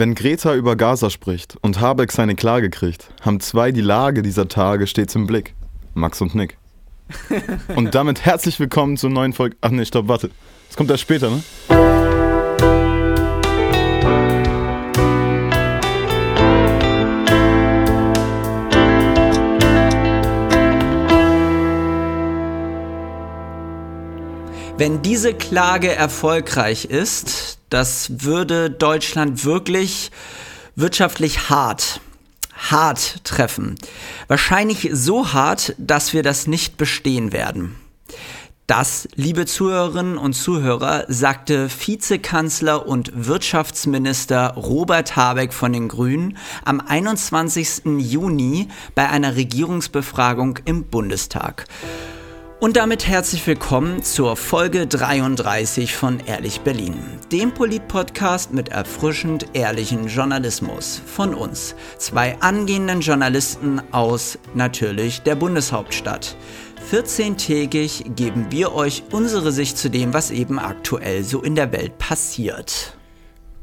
Wenn Greta über Gaza spricht und Habeck seine Klage kriegt, haben zwei die Lage dieser Tage stets im Blick. Max und Nick. Und damit herzlich willkommen zur neuen Folge. Ach nee, stopp, warte. Das kommt erst später, ne? Wenn diese Klage erfolgreich ist, das würde Deutschland wirklich wirtschaftlich hart, hart treffen. Wahrscheinlich so hart, dass wir das nicht bestehen werden. Das, liebe Zuhörerinnen und Zuhörer, sagte Vizekanzler und Wirtschaftsminister Robert Habeck von den Grünen am 21. Juni bei einer Regierungsbefragung im Bundestag. Und damit herzlich willkommen zur Folge 33 von Ehrlich Berlin, dem Polit-Podcast mit erfrischend ehrlichen Journalismus von uns, zwei angehenden Journalisten aus natürlich der Bundeshauptstadt. 14-tägig geben wir euch unsere Sicht zu dem, was eben aktuell so in der Welt passiert.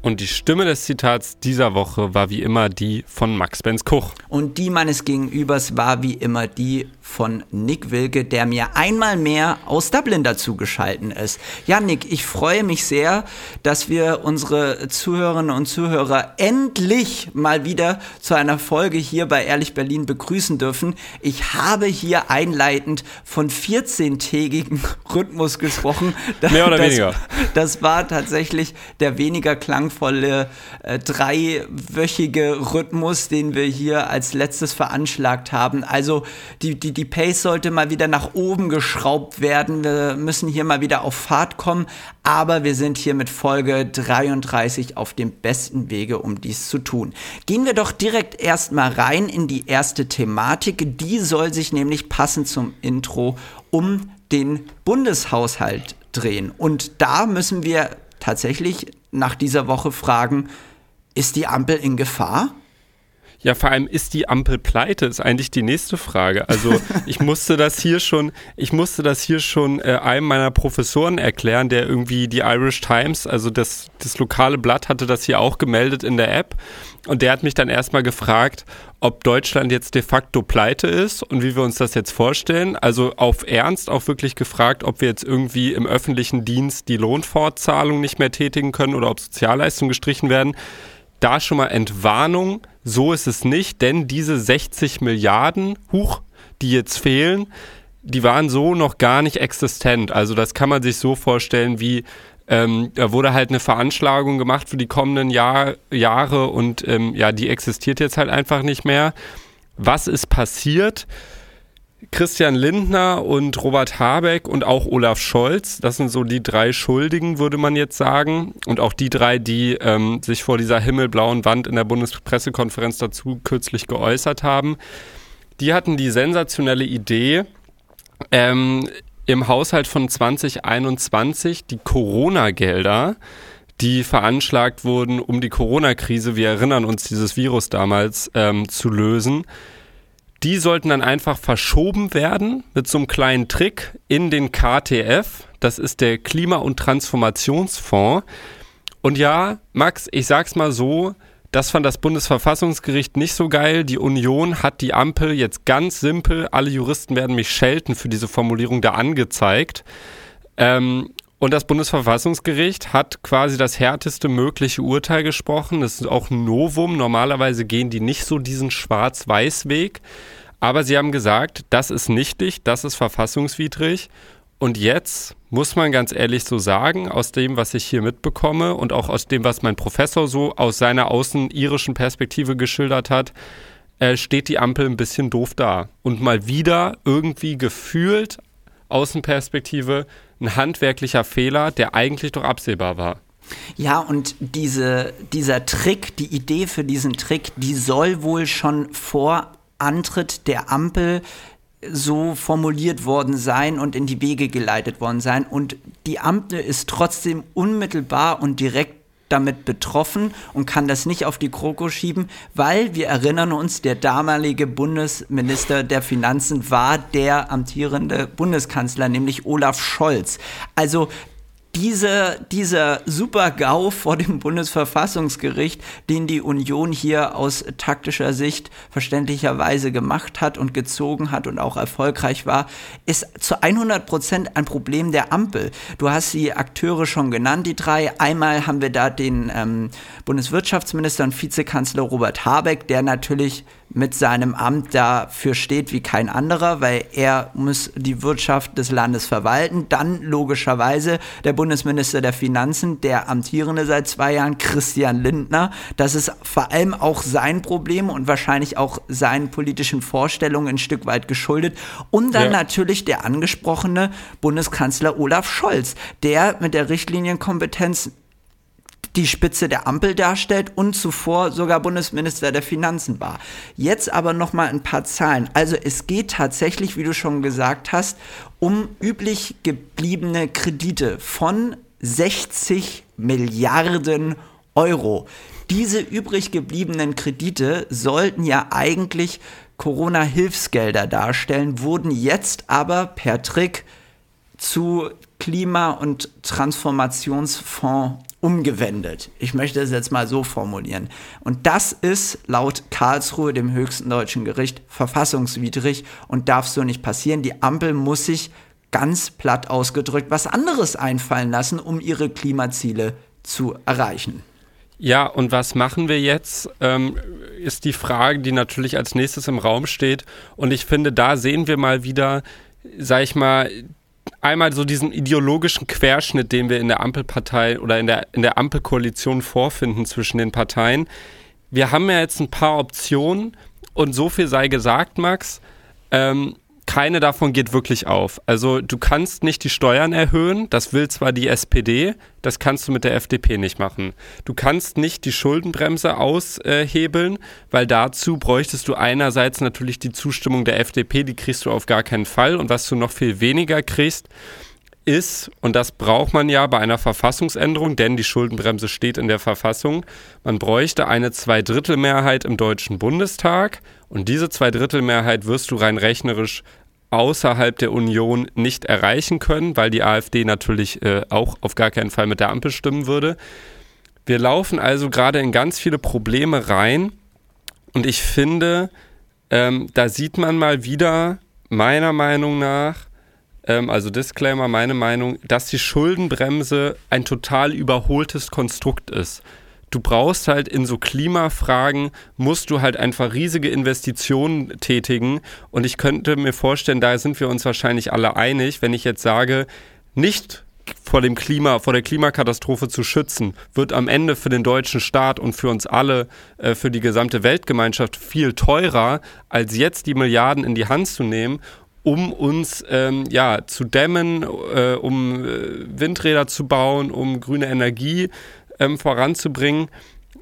Und die Stimme des Zitats dieser Woche war wie immer die von Max Benz Koch. Und die meines Gegenübers war wie immer die von Nick Wilke, der mir einmal mehr aus Dublin dazu geschalten ist. Ja, Nick, ich freue mich sehr, dass wir unsere Zuhörerinnen und Zuhörer endlich mal wieder zu einer Folge hier bei Ehrlich Berlin begrüßen dürfen. Ich habe hier einleitend von 14-tägigen Rhythmus gesprochen. Mehr oder das, weniger. Das war tatsächlich der weniger klangvolle äh, dreiwöchige Rhythmus, den wir hier als letztes veranschlagt haben. Also die, die die Pace sollte mal wieder nach oben geschraubt werden. Wir müssen hier mal wieder auf Fahrt kommen, aber wir sind hier mit Folge 33 auf dem besten Wege, um dies zu tun. Gehen wir doch direkt erstmal rein in die erste Thematik. Die soll sich nämlich passend zum Intro um den Bundeshaushalt drehen. Und da müssen wir tatsächlich nach dieser Woche fragen, ist die Ampel in Gefahr? Ja, vor allem ist die Ampel pleite, ist eigentlich die nächste Frage. Also ich musste das hier schon, ich musste das hier schon äh, einem meiner Professoren erklären, der irgendwie die Irish Times, also das, das lokale Blatt hatte das hier auch gemeldet in der App. Und der hat mich dann erstmal gefragt, ob Deutschland jetzt de facto pleite ist und wie wir uns das jetzt vorstellen. Also auf Ernst auch wirklich gefragt, ob wir jetzt irgendwie im öffentlichen Dienst die Lohnfortzahlung nicht mehr tätigen können oder ob Sozialleistungen gestrichen werden da schon mal Entwarnung, so ist es nicht, denn diese 60 Milliarden, huch, die jetzt fehlen, die waren so noch gar nicht existent. Also das kann man sich so vorstellen, wie ähm, da wurde halt eine Veranschlagung gemacht für die kommenden Jahr, Jahre und ähm, ja, die existiert jetzt halt einfach nicht mehr. Was ist passiert? Christian Lindner und Robert Habeck und auch Olaf Scholz, das sind so die drei Schuldigen, würde man jetzt sagen. Und auch die drei, die ähm, sich vor dieser himmelblauen Wand in der Bundespressekonferenz dazu kürzlich geäußert haben. Die hatten die sensationelle Idee, ähm, im Haushalt von 2021 die Corona-Gelder, die veranschlagt wurden, um die Corona-Krise, wir erinnern uns, dieses Virus damals ähm, zu lösen, die sollten dann einfach verschoben werden mit so einem kleinen Trick in den KTF. Das ist der Klima- und Transformationsfonds. Und ja, Max, ich sag's mal so, das fand das Bundesverfassungsgericht nicht so geil. Die Union hat die Ampel jetzt ganz simpel, alle Juristen werden mich schelten für diese Formulierung da angezeigt. Ähm, und das Bundesverfassungsgericht hat quasi das härteste mögliche Urteil gesprochen. Das ist auch ein Novum. Normalerweise gehen die nicht so diesen Schwarz-Weiß-Weg. Aber sie haben gesagt, das ist nichtig, das ist verfassungswidrig. Und jetzt muss man ganz ehrlich so sagen, aus dem, was ich hier mitbekomme und auch aus dem, was mein Professor so aus seiner außenirischen Perspektive geschildert hat, äh, steht die Ampel ein bisschen doof da. Und mal wieder irgendwie gefühlt Außenperspektive ein handwerklicher Fehler, der eigentlich doch absehbar war. Ja, und diese, dieser Trick, die Idee für diesen Trick, die soll wohl schon vor Antritt der Ampel so formuliert worden sein und in die Wege geleitet worden sein. Und die Ampel ist trotzdem unmittelbar und direkt damit betroffen und kann das nicht auf die Kroko schieben, weil wir erinnern uns, der damalige Bundesminister der Finanzen war der amtierende Bundeskanzler, nämlich Olaf Scholz. Also diese, dieser Super-GAU vor dem Bundesverfassungsgericht, den die Union hier aus taktischer Sicht verständlicherweise gemacht hat und gezogen hat und auch erfolgreich war, ist zu 100 Prozent ein Problem der Ampel. Du hast die Akteure schon genannt, die drei. Einmal haben wir da den ähm, Bundeswirtschaftsminister und Vizekanzler Robert Habeck, der natürlich mit seinem Amt dafür steht wie kein anderer, weil er muss die Wirtschaft des Landes verwalten. Dann logischerweise der Bundesminister der Finanzen, der amtierende seit zwei Jahren, Christian Lindner. Das ist vor allem auch sein Problem und wahrscheinlich auch seinen politischen Vorstellungen ein Stück weit geschuldet. Und dann ja. natürlich der angesprochene Bundeskanzler Olaf Scholz, der mit der Richtlinienkompetenz die Spitze der Ampel darstellt und zuvor sogar Bundesminister der Finanzen war. Jetzt aber noch mal ein paar Zahlen. Also es geht tatsächlich, wie du schon gesagt hast, um üblich gebliebene Kredite von 60 Milliarden Euro. Diese übrig gebliebenen Kredite sollten ja eigentlich Corona-Hilfsgelder darstellen, wurden jetzt aber per Trick zu Klima- und Transformationsfonds umgewendet. Ich möchte es jetzt mal so formulieren. Und das ist laut Karlsruhe, dem höchsten deutschen Gericht, verfassungswidrig und darf so nicht passieren. Die Ampel muss sich ganz platt ausgedrückt was anderes einfallen lassen, um ihre Klimaziele zu erreichen. Ja, und was machen wir jetzt, ähm, ist die Frage, die natürlich als nächstes im Raum steht. Und ich finde, da sehen wir mal wieder, sag ich mal, einmal so diesen ideologischen Querschnitt, den wir in der Ampelpartei oder in der, in der Ampelkoalition vorfinden zwischen den Parteien. Wir haben ja jetzt ein paar Optionen und so viel sei gesagt, Max. Ähm, keine davon geht wirklich auf. Also du kannst nicht die Steuern erhöhen, das will zwar die SPD, das kannst du mit der FDP nicht machen. Du kannst nicht die Schuldenbremse aushebeln, weil dazu bräuchtest du einerseits natürlich die Zustimmung der FDP, die kriegst du auf gar keinen Fall und was du noch viel weniger kriegst, ist, und das braucht man ja bei einer Verfassungsänderung, denn die Schuldenbremse steht in der Verfassung, man bräuchte eine Zweidrittelmehrheit im Deutschen Bundestag und diese Zweidrittelmehrheit wirst du rein rechnerisch außerhalb der Union nicht erreichen können, weil die AfD natürlich äh, auch auf gar keinen Fall mit der Ampel stimmen würde. Wir laufen also gerade in ganz viele Probleme rein und ich finde, ähm, da sieht man mal wieder, meiner Meinung nach, ähm, also Disclaimer, meine Meinung, dass die Schuldenbremse ein total überholtes Konstrukt ist. Du brauchst halt in so Klimafragen, musst du halt einfach riesige Investitionen tätigen. Und ich könnte mir vorstellen, da sind wir uns wahrscheinlich alle einig, wenn ich jetzt sage, nicht vor dem Klima, vor der Klimakatastrophe zu schützen, wird am Ende für den deutschen Staat und für uns alle, äh, für die gesamte Weltgemeinschaft viel teurer, als jetzt die Milliarden in die Hand zu nehmen um uns ähm, ja, zu dämmen, äh, um äh, Windräder zu bauen, um grüne Energie ähm, voranzubringen.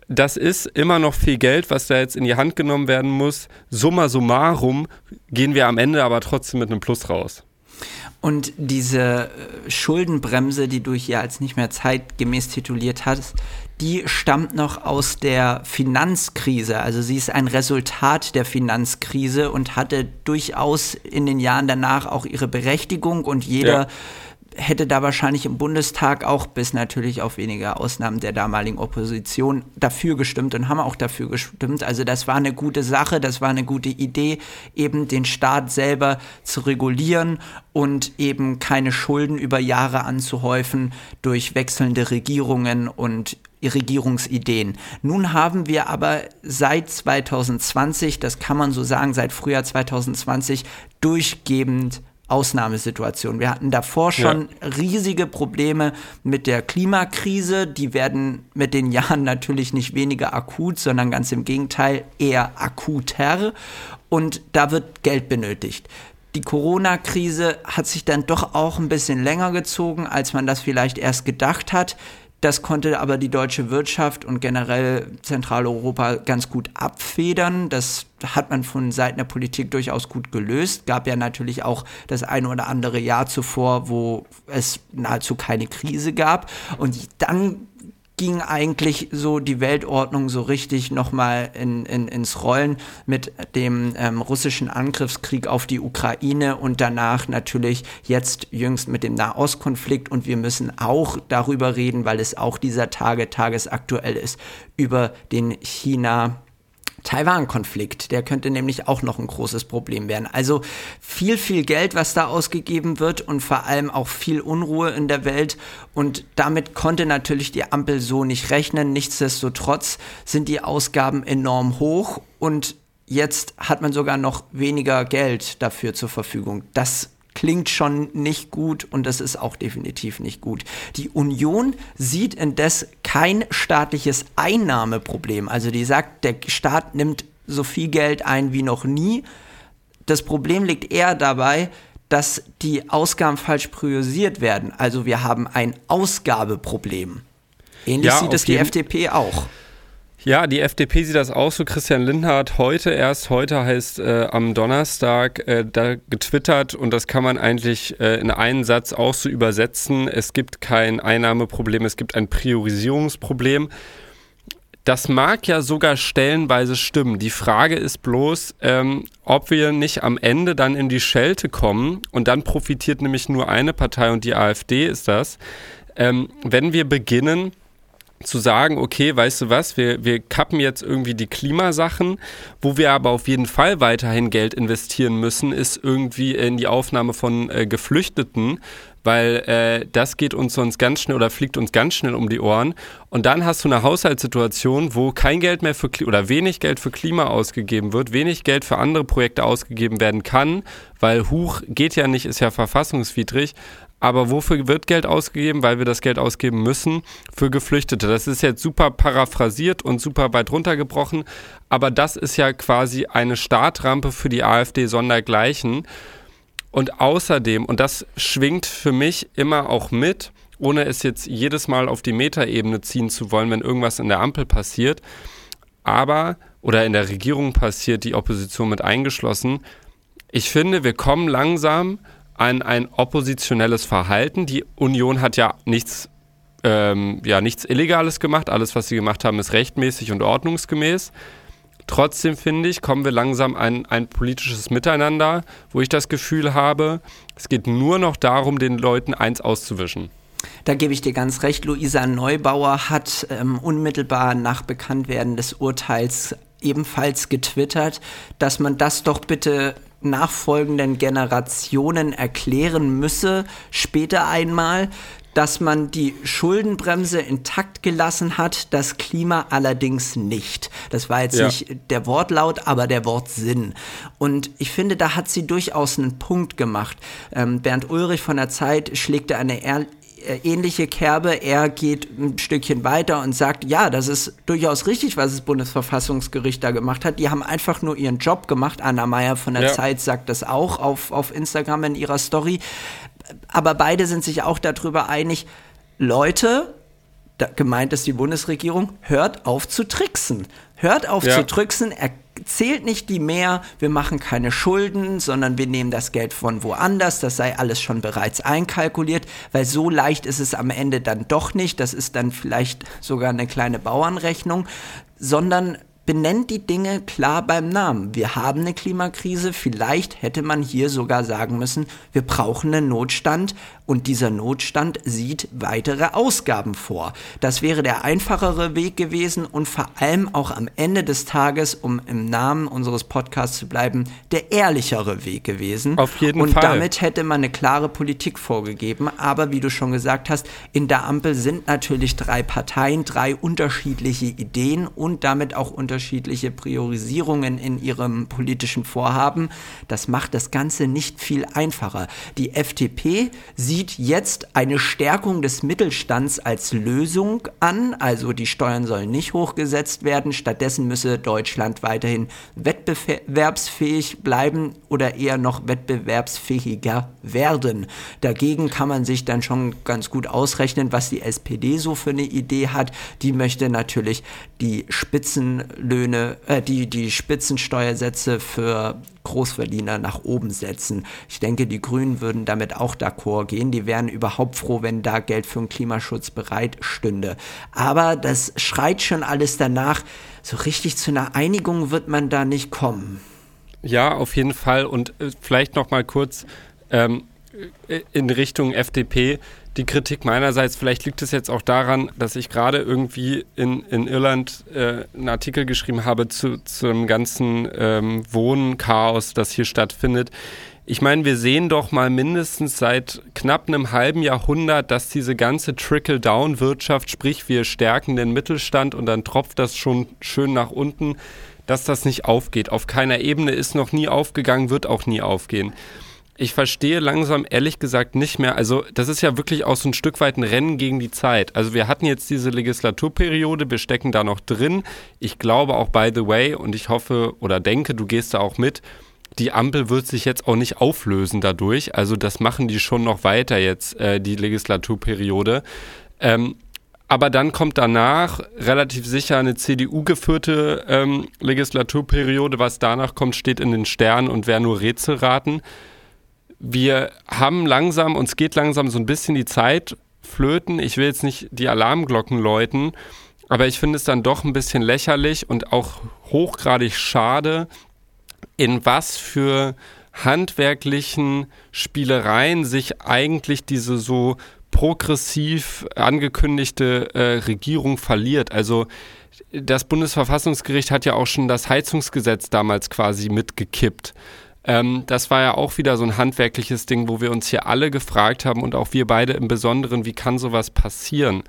Das ist immer noch viel Geld, was da jetzt in die Hand genommen werden muss. Summa summarum gehen wir am Ende aber trotzdem mit einem Plus raus. Und diese äh, Schuldenbremse, die du hier als nicht mehr zeitgemäß tituliert hast, die stammt noch aus der Finanzkrise. Also sie ist ein Resultat der Finanzkrise und hatte durchaus in den Jahren danach auch ihre Berechtigung und jeder ja hätte da wahrscheinlich im Bundestag auch bis natürlich auf wenige Ausnahmen der damaligen Opposition dafür gestimmt und haben auch dafür gestimmt. Also das war eine gute Sache, das war eine gute Idee, eben den Staat selber zu regulieren und eben keine Schulden über Jahre anzuhäufen durch wechselnde Regierungen und Regierungsideen. Nun haben wir aber seit 2020, das kann man so sagen, seit Frühjahr 2020 durchgehend Ausnahmesituation. Wir hatten davor schon ja. riesige Probleme mit der Klimakrise. Die werden mit den Jahren natürlich nicht weniger akut, sondern ganz im Gegenteil eher akuter. Und da wird Geld benötigt. Die Corona-Krise hat sich dann doch auch ein bisschen länger gezogen, als man das vielleicht erst gedacht hat. Das konnte aber die deutsche Wirtschaft und generell Zentraleuropa ganz gut abfedern. Das hat man von Seiten der Politik durchaus gut gelöst. Gab ja natürlich auch das eine oder andere Jahr zuvor, wo es nahezu keine Krise gab. Und dann ging eigentlich so die Weltordnung so richtig nochmal in, in, ins Rollen mit dem ähm, russischen Angriffskrieg auf die Ukraine und danach natürlich jetzt jüngst mit dem Nahostkonflikt. Und wir müssen auch darüber reden, weil es auch dieser Tage tagesaktuell ist, über den China. Taiwan-Konflikt, der könnte nämlich auch noch ein großes Problem werden. Also viel, viel Geld, was da ausgegeben wird und vor allem auch viel Unruhe in der Welt. Und damit konnte natürlich die Ampel so nicht rechnen. Nichtsdestotrotz sind die Ausgaben enorm hoch und jetzt hat man sogar noch weniger Geld dafür zur Verfügung. Das klingt schon nicht gut und das ist auch definitiv nicht gut. Die Union sieht indes kein staatliches Einnahmeproblem. Also die sagt, der Staat nimmt so viel Geld ein wie noch nie. Das Problem liegt eher dabei, dass die Ausgaben falsch priorisiert werden. Also wir haben ein Ausgabeproblem. Ähnlich ja, sieht es die FDP auch. Ja, die FDP sieht das auch so. Christian Lindner hat heute erst, heute heißt äh, am Donnerstag, äh, da getwittert und das kann man eigentlich äh, in einen Satz auch so übersetzen. Es gibt kein Einnahmeproblem, es gibt ein Priorisierungsproblem. Das mag ja sogar stellenweise stimmen. Die Frage ist bloß, ähm, ob wir nicht am Ende dann in die Schelte kommen und dann profitiert nämlich nur eine Partei und die AfD ist das. Ähm, wenn wir beginnen, zu sagen, okay, weißt du was, wir, wir kappen jetzt irgendwie die Klimasachen, wo wir aber auf jeden Fall weiterhin Geld investieren müssen, ist irgendwie in die Aufnahme von äh, Geflüchteten, weil äh, das geht uns sonst ganz schnell oder fliegt uns ganz schnell um die Ohren. Und dann hast du eine Haushaltssituation, wo kein Geld mehr für oder wenig Geld für Klima ausgegeben wird, wenig Geld für andere Projekte ausgegeben werden kann, weil Huch geht ja nicht, ist ja verfassungswidrig. Aber wofür wird Geld ausgegeben? Weil wir das Geld ausgeben müssen für Geflüchtete. Das ist jetzt super paraphrasiert und super weit runtergebrochen. Aber das ist ja quasi eine Startrampe für die AfD sondergleichen. Und außerdem, und das schwingt für mich immer auch mit, ohne es jetzt jedes Mal auf die Metaebene ziehen zu wollen, wenn irgendwas in der Ampel passiert, aber oder in der Regierung passiert, die Opposition mit eingeschlossen. Ich finde, wir kommen langsam an ein oppositionelles Verhalten. Die Union hat ja nichts, ähm, ja nichts Illegales gemacht. Alles, was sie gemacht haben, ist rechtmäßig und ordnungsgemäß. Trotzdem finde ich, kommen wir langsam an ein politisches Miteinander, wo ich das Gefühl habe, es geht nur noch darum, den Leuten eins auszuwischen. Da gebe ich dir ganz recht. Luisa Neubauer hat ähm, unmittelbar nach Bekanntwerden des Urteils ebenfalls getwittert, dass man das doch bitte nachfolgenden Generationen erklären müsse, später einmal, dass man die Schuldenbremse intakt gelassen hat, das Klima allerdings nicht. Das war jetzt ja. nicht der Wortlaut, aber der Wortsinn. Und ich finde, da hat sie durchaus einen Punkt gemacht. Ähm, Bernd Ulrich von der Zeit schlägt eine äh, ähnliche Kerbe. Er geht ein Stückchen weiter und sagt, ja, das ist durchaus richtig, was das Bundesverfassungsgericht da gemacht hat. Die haben einfach nur ihren Job gemacht. Anna Meyer von der ja. Zeit sagt das auch auf, auf Instagram in ihrer Story. Aber beide sind sich auch darüber einig, Leute, gemeint ist die Bundesregierung, hört auf zu tricksen. Hört auf ja. zu tricksen, erzählt nicht die mehr, wir machen keine Schulden, sondern wir nehmen das Geld von woanders, das sei alles schon bereits einkalkuliert, weil so leicht ist es am Ende dann doch nicht, das ist dann vielleicht sogar eine kleine Bauernrechnung, sondern benennt die Dinge klar beim Namen. Wir haben eine Klimakrise, vielleicht hätte man hier sogar sagen müssen, wir brauchen einen Notstand und dieser Notstand sieht weitere Ausgaben vor. Das wäre der einfachere Weg gewesen und vor allem auch am Ende des Tages, um im Namen unseres Podcasts zu bleiben, der ehrlichere Weg gewesen. Auf jeden und Fall. Und damit hätte man eine klare Politik vorgegeben. Aber wie du schon gesagt hast, in der Ampel sind natürlich drei Parteien, drei unterschiedliche Ideen und damit auch unterschiedliche Priorisierungen in ihrem politischen Vorhaben. Das macht das Ganze nicht viel einfacher. Die FDP sieht jetzt eine Stärkung des Mittelstands als Lösung an. Also die Steuern sollen nicht hochgesetzt werden. Stattdessen müsse Deutschland weiterhin wettbewerbsfähig bleiben oder eher noch wettbewerbsfähiger werden. Dagegen kann man sich dann schon ganz gut ausrechnen, was die SPD so für eine Idee hat. Die möchte natürlich die Spitzenlöhne, äh, die, die Spitzensteuersätze für Großverdiener nach oben setzen. Ich denke, die Grünen würden damit auch d'accord gehen. Die wären überhaupt froh, wenn da Geld für den Klimaschutz bereit stünde. Aber das schreit schon alles danach. So richtig zu einer Einigung wird man da nicht kommen. Ja, auf jeden Fall. Und äh, vielleicht noch mal kurz ähm, äh, in Richtung FDP die Kritik meinerseits, vielleicht liegt es jetzt auch daran, dass ich gerade irgendwie in, in Irland äh, einen Artikel geschrieben habe zu, zu ganzen ähm, Wohnchaos, das hier stattfindet. Ich meine, wir sehen doch mal mindestens seit knapp einem halben Jahrhundert, dass diese ganze Trickle-Down-Wirtschaft, sprich wir stärken den Mittelstand und dann tropft das schon schön nach unten, dass das nicht aufgeht. Auf keiner Ebene ist noch nie aufgegangen, wird auch nie aufgehen ich verstehe langsam ehrlich gesagt nicht mehr. Also, das ist ja wirklich auch so ein Stück weit ein Rennen gegen die Zeit. Also, wir hatten jetzt diese Legislaturperiode, wir stecken da noch drin. Ich glaube auch, by the way, und ich hoffe oder denke, du gehst da auch mit, die Ampel wird sich jetzt auch nicht auflösen dadurch. Also, das machen die schon noch weiter jetzt, äh, die Legislaturperiode. Ähm, aber dann kommt danach relativ sicher eine CDU-geführte ähm, Legislaturperiode. Was danach kommt, steht in den Sternen und wer nur Rätsel raten wir haben langsam, uns geht langsam so ein bisschen die Zeit flöten. Ich will jetzt nicht die Alarmglocken läuten, aber ich finde es dann doch ein bisschen lächerlich und auch hochgradig schade, in was für handwerklichen Spielereien sich eigentlich diese so progressiv angekündigte äh, Regierung verliert. Also das Bundesverfassungsgericht hat ja auch schon das Heizungsgesetz damals quasi mitgekippt. Ähm, das war ja auch wieder so ein handwerkliches Ding, wo wir uns hier alle gefragt haben und auch wir beide im Besonderen, wie kann sowas passieren?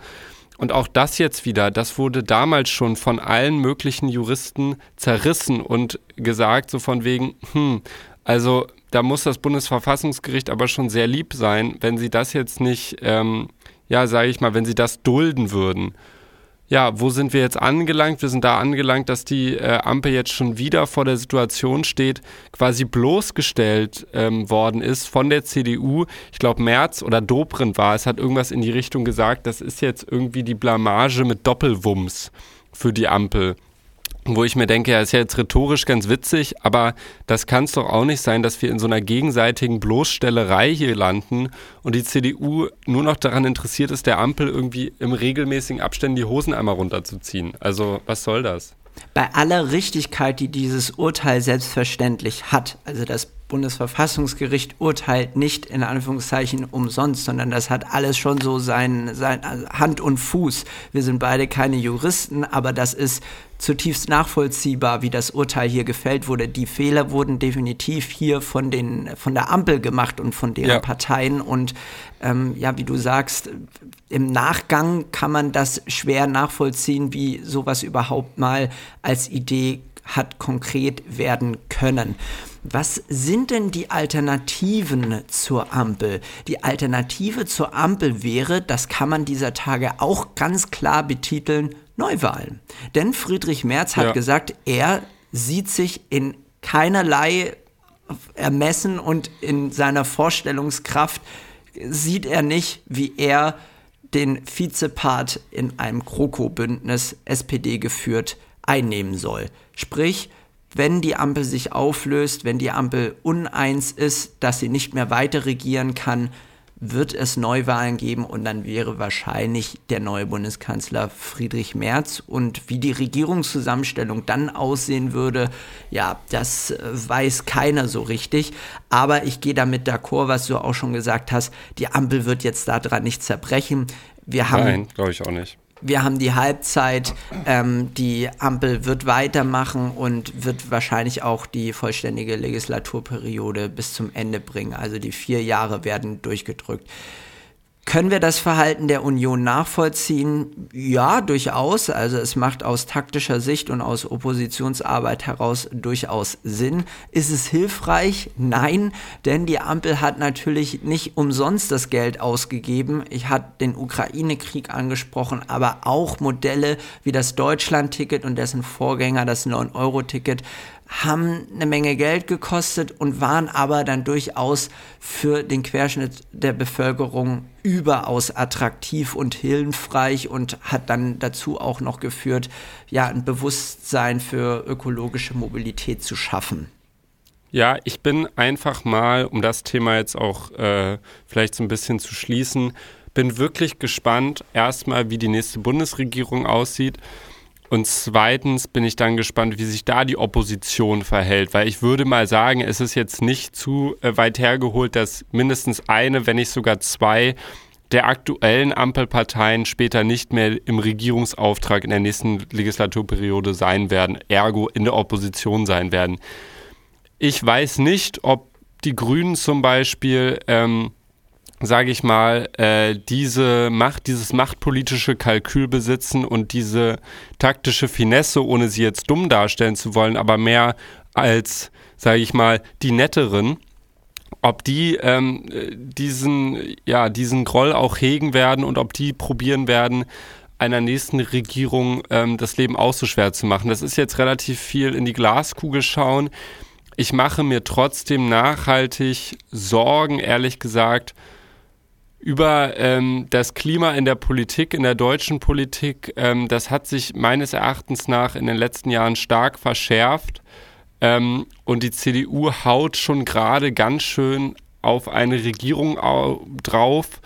Und auch das jetzt wieder, das wurde damals schon von allen möglichen Juristen zerrissen und gesagt, so von wegen, hm, also da muss das Bundesverfassungsgericht aber schon sehr lieb sein, wenn sie das jetzt nicht, ähm, ja, sage ich mal, wenn sie das dulden würden ja, wo sind wir jetzt angelangt? Wir sind da angelangt, dass die äh, Ampel jetzt schon wieder vor der Situation steht, quasi bloßgestellt ähm, worden ist von der CDU. Ich glaube, Merz oder Dobrindt war es, hat irgendwas in die Richtung gesagt, das ist jetzt irgendwie die Blamage mit Doppelwumms für die Ampel wo ich mir denke, ja, ist ja jetzt rhetorisch ganz witzig, aber das kann es doch auch nicht sein, dass wir in so einer gegenseitigen Bloßstellerei hier landen und die CDU nur noch daran interessiert ist, der Ampel irgendwie im regelmäßigen Abständen die Hosen einmal runterzuziehen. Also, was soll das? Bei aller Richtigkeit, die dieses Urteil selbstverständlich hat, also das Bundesverfassungsgericht urteilt nicht in Anführungszeichen umsonst, sondern das hat alles schon so sein, sein Hand und Fuß. Wir sind beide keine Juristen, aber das ist zutiefst nachvollziehbar, wie das Urteil hier gefällt wurde. Die Fehler wurden definitiv hier von, den, von der Ampel gemacht und von deren ja. Parteien. Und ähm, ja, wie du sagst, im Nachgang kann man das schwer nachvollziehen, wie sowas überhaupt mal als Idee hat konkret werden können. Was sind denn die Alternativen zur Ampel? Die Alternative zur Ampel wäre, das kann man dieser Tage auch ganz klar betiteln, Neuwahlen. Denn Friedrich Merz hat ja. gesagt, er sieht sich in keinerlei Ermessen und in seiner Vorstellungskraft sieht er nicht, wie er den Vizepart in einem Kroko-Bündnis SPD geführt einnehmen soll. Sprich, wenn die Ampel sich auflöst, wenn die Ampel uneins ist, dass sie nicht mehr weiter regieren kann, wird es Neuwahlen geben und dann wäre wahrscheinlich der neue Bundeskanzler Friedrich Merz. Und wie die Regierungszusammenstellung dann aussehen würde, ja, das äh, weiß keiner so richtig. Aber ich gehe damit d'accord, was du auch schon gesagt hast. Die Ampel wird jetzt daran nicht zerbrechen. Wir haben, Nein, glaube ich auch nicht wir haben die Halbzeit, ähm, die Ampel wird weitermachen und wird wahrscheinlich auch die vollständige Legislaturperiode bis zum Ende bringen. Also die vier Jahre werden durchgedrückt. Können wir das Verhalten der Union nachvollziehen? Ja, durchaus. Also es macht aus taktischer Sicht und aus Oppositionsarbeit heraus durchaus Sinn. Ist es hilfreich? Nein, denn die Ampel hat natürlich nicht umsonst das Geld ausgegeben. Ich hatte den Ukraine-Krieg angesprochen, aber auch Modelle wie das Deutschland-Ticket und dessen Vorgänger, das 9-Euro-Ticket, haben eine Menge Geld gekostet und waren aber dann durchaus für den Querschnitt der Bevölkerung überaus attraktiv und hilfreich und hat dann dazu auch noch geführt, ja, ein Bewusstsein für ökologische Mobilität zu schaffen. Ja, ich bin einfach mal, um das Thema jetzt auch äh, vielleicht so ein bisschen zu schließen, bin wirklich gespannt, erstmal, wie die nächste Bundesregierung aussieht. Und zweitens bin ich dann gespannt, wie sich da die Opposition verhält, weil ich würde mal sagen, es ist jetzt nicht zu äh, weit hergeholt, dass mindestens eine, wenn nicht sogar zwei der aktuellen Ampelparteien später nicht mehr im Regierungsauftrag in der nächsten Legislaturperiode sein werden, ergo in der Opposition sein werden. Ich weiß nicht, ob die Grünen zum Beispiel ähm, sage ich mal, äh, diese Macht, dieses machtpolitische Kalkül besitzen und diese taktische Finesse, ohne sie jetzt dumm darstellen zu wollen, aber mehr als, sage ich mal, die netteren, ob die ähm, diesen, ja, diesen Groll auch hegen werden und ob die probieren werden, einer nächsten Regierung ähm, das Leben auch so schwer zu machen. Das ist jetzt relativ viel in die Glaskugel schauen. Ich mache mir trotzdem nachhaltig Sorgen, ehrlich gesagt, über ähm, das Klima in der Politik, in der deutschen Politik. Ähm, das hat sich meines Erachtens nach in den letzten Jahren stark verschärft. Ähm, und die CDU haut schon gerade ganz schön auf eine Regierung drauf,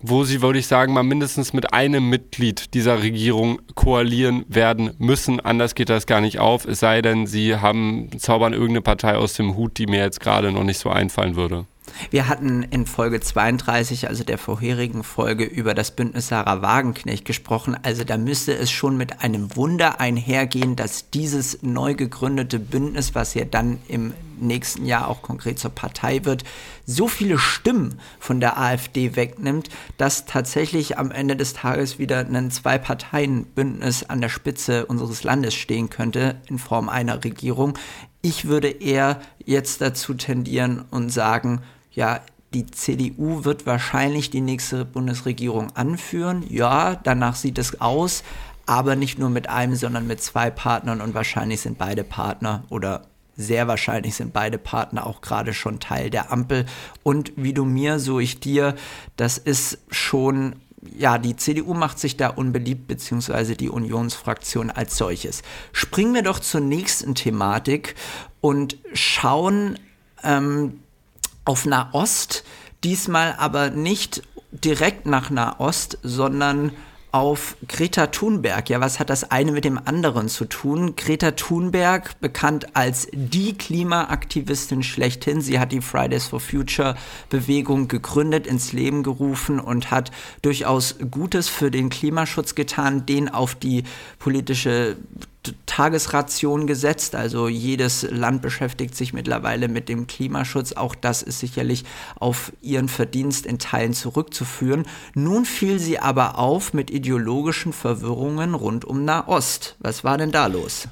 wo sie, würde ich sagen, mal mindestens mit einem Mitglied dieser Regierung koalieren werden müssen. Anders geht das gar nicht auf, es sei denn, sie haben, zaubern irgendeine Partei aus dem Hut, die mir jetzt gerade noch nicht so einfallen würde. Wir hatten in Folge 32, also der vorherigen Folge, über das Bündnis Sarah Wagenknecht gesprochen. Also da müsste es schon mit einem Wunder einhergehen, dass dieses neu gegründete Bündnis, was ja dann im nächsten Jahr auch konkret zur Partei wird, so viele Stimmen von der AfD wegnimmt, dass tatsächlich am Ende des Tages wieder ein Zwei-Parteien-Bündnis an der Spitze unseres Landes stehen könnte in Form einer Regierung. Ich würde eher jetzt dazu tendieren und sagen, ja, die CDU wird wahrscheinlich die nächste Bundesregierung anführen. Ja, danach sieht es aus, aber nicht nur mit einem, sondern mit zwei Partnern und wahrscheinlich sind beide Partner oder sehr wahrscheinlich sind beide Partner auch gerade schon Teil der Ampel. Und wie du mir, so ich dir, das ist schon ja, die CDU macht sich da unbeliebt, beziehungsweise die Unionsfraktion als solches. Springen wir doch zur nächsten Thematik und schauen ähm, auf Nahost, diesmal aber nicht direkt nach Nahost, sondern auf Greta Thunberg. Ja, was hat das eine mit dem anderen zu tun? Greta Thunberg, bekannt als die Klimaaktivistin schlechthin. Sie hat die Fridays for Future Bewegung gegründet, ins Leben gerufen und hat durchaus Gutes für den Klimaschutz getan, den auf die politische Tagesration gesetzt. Also jedes Land beschäftigt sich mittlerweile mit dem Klimaschutz. Auch das ist sicherlich auf ihren Verdienst in Teilen zurückzuführen. Nun fiel sie aber auf mit ideologischen Verwirrungen rund um Nahost. Was war denn da los?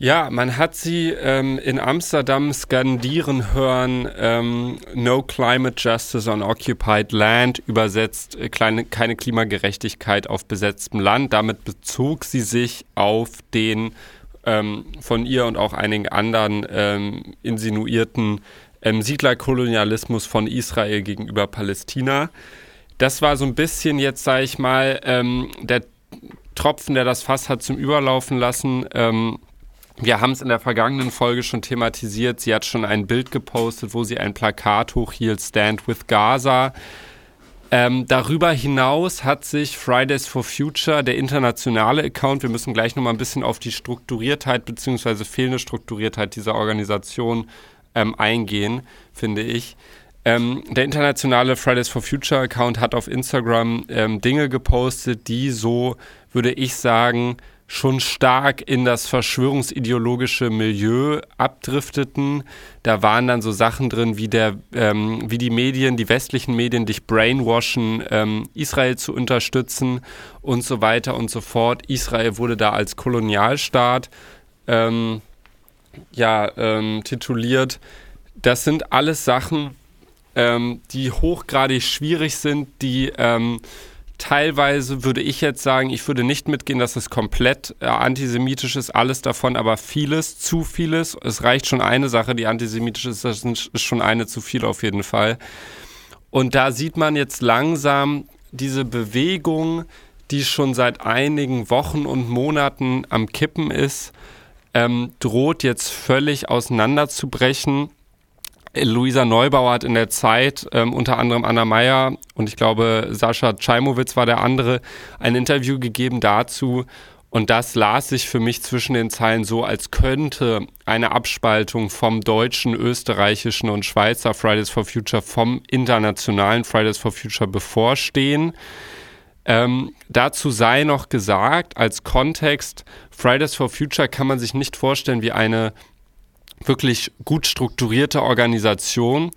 Ja, man hat sie ähm, in Amsterdam skandieren hören, ähm, No Climate Justice on Occupied Land, übersetzt äh, kleine, keine Klimagerechtigkeit auf besetztem Land. Damit bezog sie sich auf den ähm, von ihr und auch einigen anderen ähm, insinuierten ähm, Siedlerkolonialismus von Israel gegenüber Palästina. Das war so ein bisschen jetzt, sage ich mal, ähm, der Tropfen, der das Fass hat zum Überlaufen lassen. Wir haben es in der vergangenen Folge schon thematisiert. Sie hat schon ein Bild gepostet, wo sie ein Plakat hochhielt, Stand with Gaza. Ähm, darüber hinaus hat sich Fridays for Future, der internationale Account, wir müssen gleich nochmal ein bisschen auf die Strukturiertheit bzw. fehlende Strukturiertheit dieser Organisation ähm, eingehen, finde ich. Ähm, der internationale Fridays for Future Account hat auf Instagram ähm, Dinge gepostet, die so, würde ich sagen, schon stark in das verschwörungsideologische Milieu abdrifteten. Da waren dann so Sachen drin, wie, der, ähm, wie die Medien, die westlichen Medien dich brainwashen, ähm, Israel zu unterstützen und so weiter und so fort. Israel wurde da als Kolonialstaat ähm, ja, ähm, tituliert. Das sind alles Sachen, ähm, die hochgradig schwierig sind, die ähm, Teilweise würde ich jetzt sagen, ich würde nicht mitgehen, dass es komplett äh, antisemitisch ist, alles davon, aber vieles, zu vieles. Es reicht schon eine Sache, die antisemitisch ist, das ist schon eine zu viel auf jeden Fall. Und da sieht man jetzt langsam diese Bewegung, die schon seit einigen Wochen und Monaten am Kippen ist, ähm, droht jetzt völlig auseinanderzubrechen. Luisa Neubauer hat in der Zeit, ähm, unter anderem Anna Meyer und ich glaube Sascha Czajmowitz war der andere, ein Interview gegeben dazu. Und das las sich für mich zwischen den Zeilen so, als könnte eine Abspaltung vom deutschen, österreichischen und Schweizer Fridays for Future vom internationalen Fridays for Future bevorstehen. Ähm, dazu sei noch gesagt, als Kontext, Fridays for Future kann man sich nicht vorstellen wie eine wirklich gut strukturierte Organisation.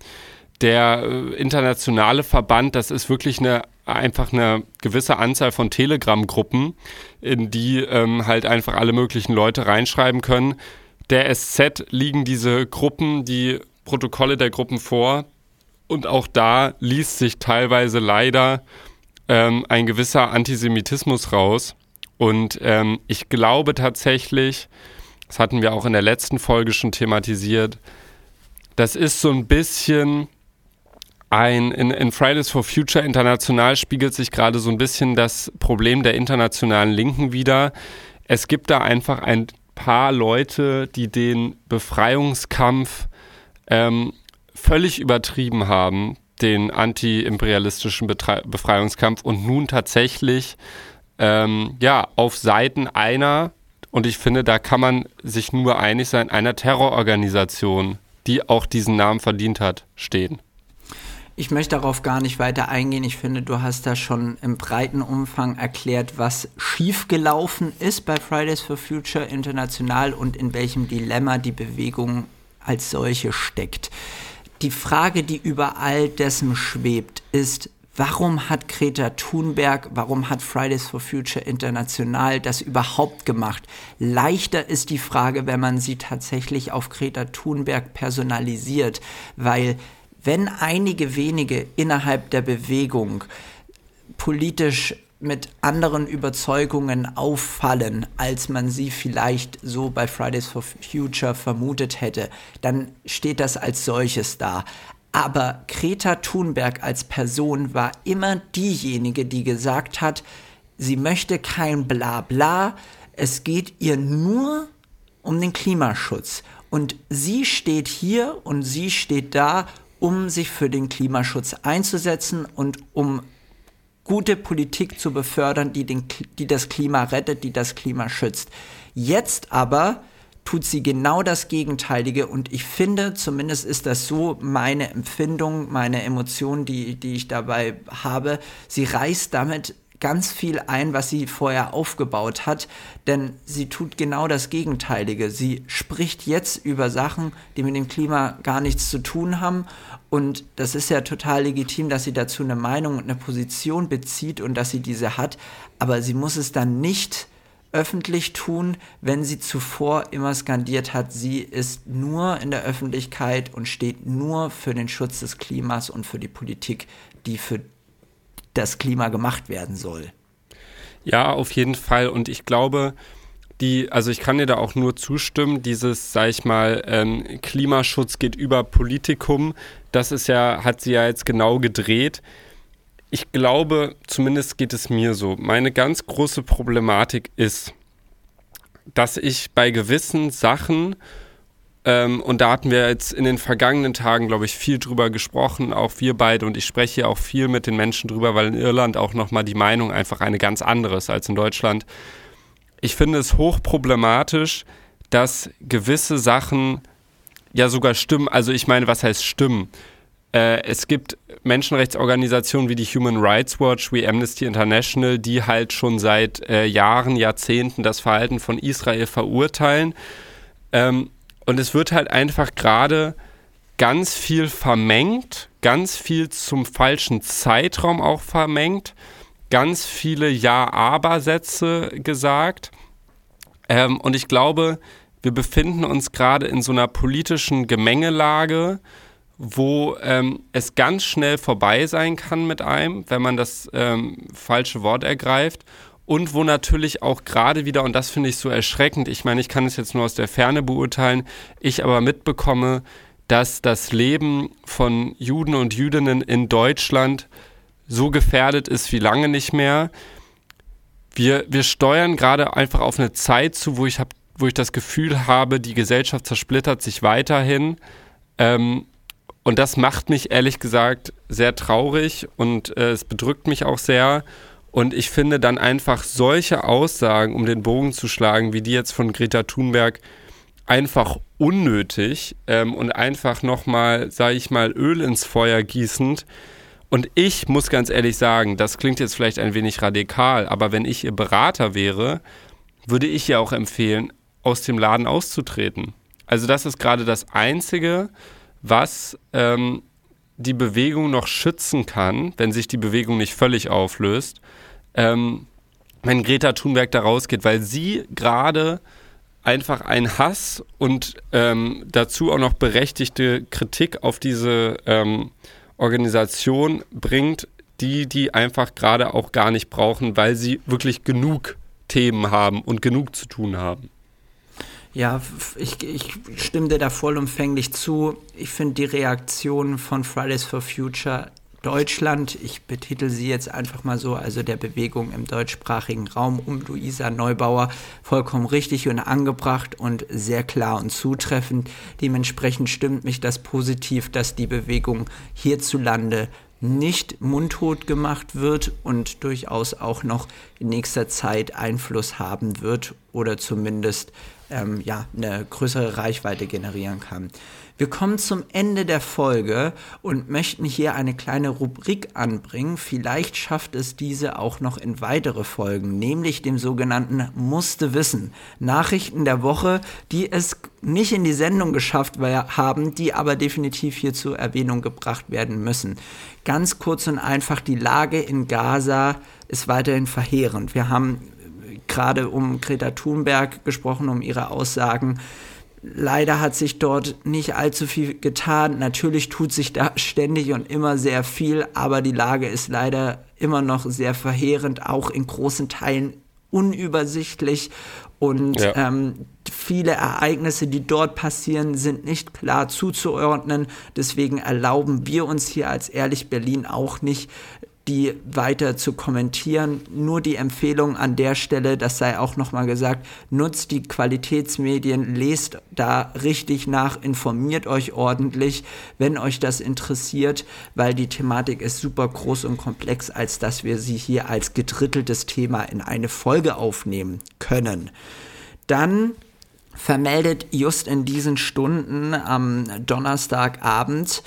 Der äh, internationale Verband, das ist wirklich eine einfach eine gewisse Anzahl von Telegram-Gruppen, in die ähm, halt einfach alle möglichen Leute reinschreiben können. Der SZ liegen diese Gruppen, die Protokolle der Gruppen vor. Und auch da liest sich teilweise leider ähm, ein gewisser Antisemitismus raus. Und ähm, ich glaube tatsächlich, das hatten wir auch in der letzten Folge schon thematisiert. Das ist so ein bisschen ein, in, in Fridays for Future international spiegelt sich gerade so ein bisschen das Problem der internationalen Linken wieder. Es gibt da einfach ein paar Leute, die den Befreiungskampf ähm, völlig übertrieben haben, den anti-imperialistischen Befreiungskampf und nun tatsächlich ähm, ja, auf Seiten einer und ich finde, da kann man sich nur einig sein, einer Terrororganisation, die auch diesen Namen verdient hat, stehen. Ich möchte darauf gar nicht weiter eingehen. Ich finde, du hast da schon im breiten Umfang erklärt, was schiefgelaufen ist bei Fridays for Future international und in welchem Dilemma die Bewegung als solche steckt. Die Frage, die über all dessen schwebt, ist, warum hat Greta Thunberg, warum hat Fridays for Future International das überhaupt gemacht? Leichter ist die Frage, wenn man sie tatsächlich auf Greta Thunberg personalisiert, weil wenn einige wenige innerhalb der Bewegung politisch mit anderen Überzeugungen auffallen, als man sie vielleicht so bei Fridays for Future vermutet hätte, dann steht das als solches da. Aber Greta Thunberg als Person war immer diejenige, die gesagt hat, sie möchte kein Blabla, es geht ihr nur um den Klimaschutz. Und sie steht hier und sie steht da, um sich für den Klimaschutz einzusetzen und um gute Politik zu befördern, die, den, die das Klima rettet, die das Klima schützt. Jetzt aber tut sie genau das Gegenteilige und ich finde, zumindest ist das so meine Empfindung, meine Emotion, die, die ich dabei habe, sie reißt damit ganz viel ein, was sie vorher aufgebaut hat, denn sie tut genau das Gegenteilige. Sie spricht jetzt über Sachen, die mit dem Klima gar nichts zu tun haben und das ist ja total legitim, dass sie dazu eine Meinung und eine Position bezieht und dass sie diese hat, aber sie muss es dann nicht öffentlich tun, wenn sie zuvor immer skandiert hat, sie ist nur in der Öffentlichkeit und steht nur für den Schutz des Klimas und für die Politik, die für das Klima gemacht werden soll. Ja, auf jeden Fall. Und ich glaube, die, also ich kann dir da auch nur zustimmen, dieses, sag ich mal, ähm, Klimaschutz geht über Politikum, das ist ja, hat sie ja jetzt genau gedreht ich glaube, zumindest geht es mir so. Meine ganz große Problematik ist, dass ich bei gewissen Sachen, ähm, und da hatten wir jetzt in den vergangenen Tagen, glaube ich, viel drüber gesprochen, auch wir beide, und ich spreche auch viel mit den Menschen drüber, weil in Irland auch nochmal die Meinung einfach eine ganz andere ist als in Deutschland. Ich finde es hochproblematisch, dass gewisse Sachen ja sogar stimmen. Also ich meine, was heißt stimmen? Äh, es gibt Menschenrechtsorganisationen wie die Human Rights Watch, wie Amnesty International, die halt schon seit äh, Jahren, Jahrzehnten das Verhalten von Israel verurteilen. Ähm, und es wird halt einfach gerade ganz viel vermengt, ganz viel zum falschen Zeitraum auch vermengt, ganz viele Ja-Aber-Sätze gesagt. Ähm, und ich glaube, wir befinden uns gerade in so einer politischen Gemengelage, wo ähm, es ganz schnell vorbei sein kann mit einem, wenn man das ähm, falsche Wort ergreift. Und wo natürlich auch gerade wieder, und das finde ich so erschreckend, ich meine, ich kann es jetzt nur aus der Ferne beurteilen, ich aber mitbekomme, dass das Leben von Juden und Jüdinnen in Deutschland so gefährdet ist wie lange nicht mehr. Wir, wir steuern gerade einfach auf eine Zeit zu, wo ich, hab, wo ich das Gefühl habe, die Gesellschaft zersplittert sich weiterhin. Ähm, und das macht mich ehrlich gesagt sehr traurig und äh, es bedrückt mich auch sehr. Und ich finde dann einfach solche Aussagen, um den Bogen zu schlagen, wie die jetzt von Greta Thunberg, einfach unnötig ähm, und einfach nochmal, sage ich mal, Öl ins Feuer gießend. Und ich muss ganz ehrlich sagen, das klingt jetzt vielleicht ein wenig radikal, aber wenn ich ihr Berater wäre, würde ich ihr auch empfehlen, aus dem Laden auszutreten. Also das ist gerade das Einzige, was ähm, die Bewegung noch schützen kann, wenn sich die Bewegung nicht völlig auflöst, ähm, wenn Greta Thunberg da rausgeht, weil sie gerade einfach einen Hass und ähm, dazu auch noch berechtigte Kritik auf diese ähm, Organisation bringt, die die einfach gerade auch gar nicht brauchen, weil sie wirklich genug Themen haben und genug zu tun haben. Ja, ich, ich stimme dir da vollumfänglich zu. Ich finde die Reaktion von Fridays for Future Deutschland, ich betitel sie jetzt einfach mal so, also der Bewegung im deutschsprachigen Raum um Luisa Neubauer, vollkommen richtig und angebracht und sehr klar und zutreffend. Dementsprechend stimmt mich das positiv, dass die Bewegung hierzulande nicht mundtot gemacht wird und durchaus auch noch in nächster Zeit Einfluss haben wird oder zumindest ähm, ja, eine größere Reichweite generieren kann. Wir kommen zum Ende der Folge und möchten hier eine kleine Rubrik anbringen. Vielleicht schafft es diese auch noch in weitere Folgen, nämlich dem sogenannten Musste wissen. Nachrichten der Woche, die es nicht in die Sendung geschafft haben, die aber definitiv hier zur Erwähnung gebracht werden müssen. Ganz kurz und einfach, die Lage in Gaza ist weiterhin verheerend. Wir haben gerade um Greta Thunberg gesprochen, um ihre Aussagen. Leider hat sich dort nicht allzu viel getan. Natürlich tut sich da ständig und immer sehr viel, aber die Lage ist leider immer noch sehr verheerend, auch in großen Teilen unübersichtlich und ja. ähm, viele Ereignisse, die dort passieren, sind nicht klar zuzuordnen. Deswegen erlauben wir uns hier als Ehrlich Berlin auch nicht, die weiter zu kommentieren. Nur die Empfehlung an der Stelle, das sei auch nochmal gesagt, nutzt die Qualitätsmedien, lest da richtig nach, informiert euch ordentlich, wenn euch das interessiert, weil die Thematik ist super groß und komplex, als dass wir sie hier als gedritteltes Thema in eine Folge aufnehmen können. Dann vermeldet just in diesen Stunden am Donnerstagabend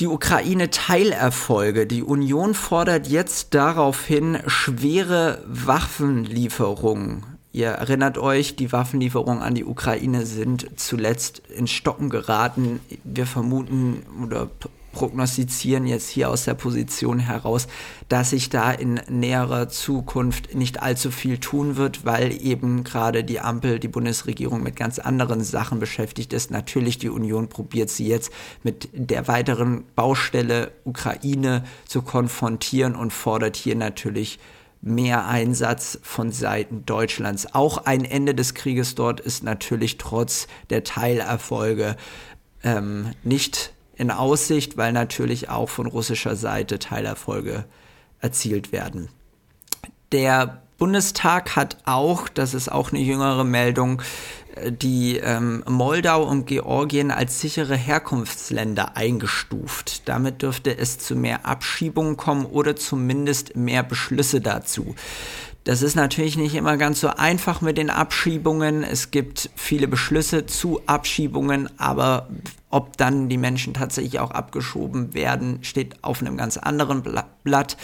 die Ukraine Teilerfolge. Die Union fordert jetzt daraufhin schwere Waffenlieferungen. Ihr erinnert euch, die Waffenlieferungen an die Ukraine sind zuletzt in Stocken geraten. Wir vermuten oder prognostizieren jetzt hier aus der Position heraus, dass sich da in näherer Zukunft nicht allzu viel tun wird, weil eben gerade die Ampel, die Bundesregierung mit ganz anderen Sachen beschäftigt ist. Natürlich die Union probiert sie jetzt mit der weiteren Baustelle Ukraine zu konfrontieren und fordert hier natürlich mehr Einsatz von Seiten Deutschlands. Auch ein Ende des Krieges dort ist natürlich trotz der Teilerfolge ähm, nicht in Aussicht, weil natürlich auch von russischer Seite Teilerfolge erzielt werden. Der Bundestag hat auch, das ist auch eine jüngere Meldung, äh, die ähm, Moldau und Georgien als sichere Herkunftsländer eingestuft. Damit dürfte es zu mehr Abschiebungen kommen oder zumindest mehr Beschlüsse dazu. Das ist natürlich nicht immer ganz so einfach mit den Abschiebungen. Es gibt viele Beschlüsse zu Abschiebungen, aber ob dann die Menschen tatsächlich auch abgeschoben werden, steht auf einem ganz anderen Blatt.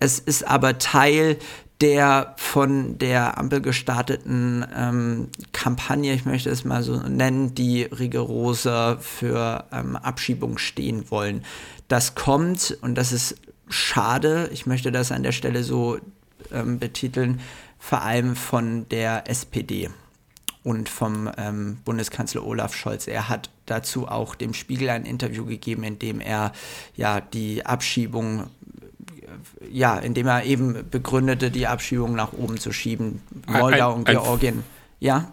Es ist aber Teil der von der Ampel gestarteten ähm, Kampagne, ich möchte es mal so nennen, die rigoroser für ähm, Abschiebung stehen wollen. Das kommt und das ist schade. Ich möchte das an der Stelle so ähm, betiteln, vor allem von der SPD. und vom ähm, Bundeskanzler Olaf Scholz. Er hat dazu auch dem Spiegel ein Interview gegeben, in dem er ja die Abschiebung ja, indem er eben begründete, die Abschiebung nach oben zu schieben, Moldau ein, ein, und Georgien. Ja?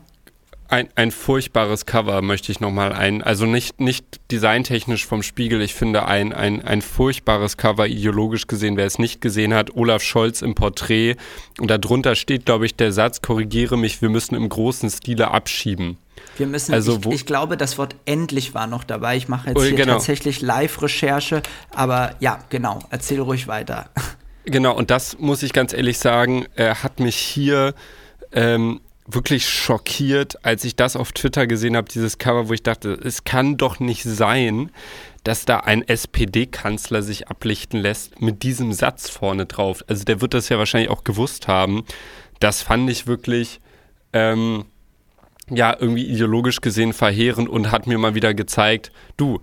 Ein, ein furchtbares Cover möchte ich nochmal ein, also nicht, nicht designtechnisch vom Spiegel, ich finde ein, ein, ein furchtbares Cover ideologisch gesehen, wer es nicht gesehen hat, Olaf Scholz im Porträt und darunter steht, glaube ich, der Satz, korrigiere mich, wir müssen im großen Stile abschieben. Wir müssen, also, ich, ich, glaube, das Wort endlich war noch dabei. Ich mache jetzt oh, hier genau. tatsächlich Live-Recherche, aber ja, genau, erzähl ruhig weiter. Genau, und das muss ich ganz ehrlich sagen, äh, hat mich hier ähm, wirklich schockiert, als ich das auf Twitter gesehen habe, dieses Cover, wo ich dachte, es kann doch nicht sein, dass da ein SPD-Kanzler sich ablichten lässt mit diesem Satz vorne drauf. Also der wird das ja wahrscheinlich auch gewusst haben. Das fand ich wirklich, ähm, ja, irgendwie ideologisch gesehen verheerend und hat mir mal wieder gezeigt, du,